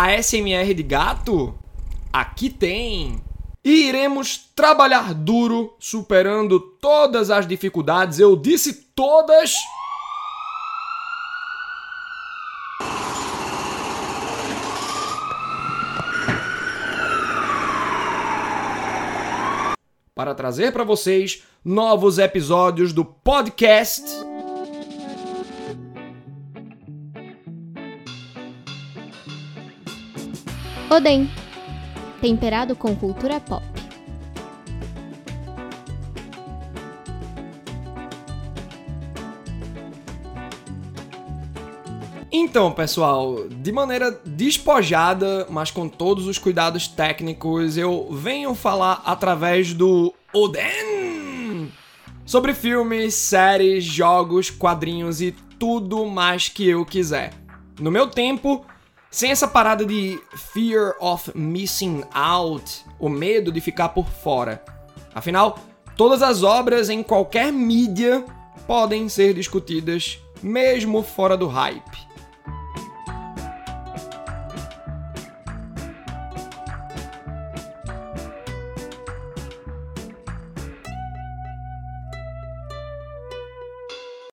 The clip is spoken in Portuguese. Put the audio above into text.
ASMR de gato? Aqui tem! E iremos trabalhar duro, superando todas as dificuldades. Eu disse todas! Para trazer para vocês novos episódios do podcast. Oden, temperado com cultura pop. Então, pessoal, de maneira despojada, mas com todos os cuidados técnicos, eu venho falar através do Oden sobre filmes, séries, jogos, quadrinhos e tudo mais que eu quiser. No meu tempo, sem essa parada de fear of missing out, o medo de ficar por fora. Afinal, todas as obras em qualquer mídia podem ser discutidas, mesmo fora do hype.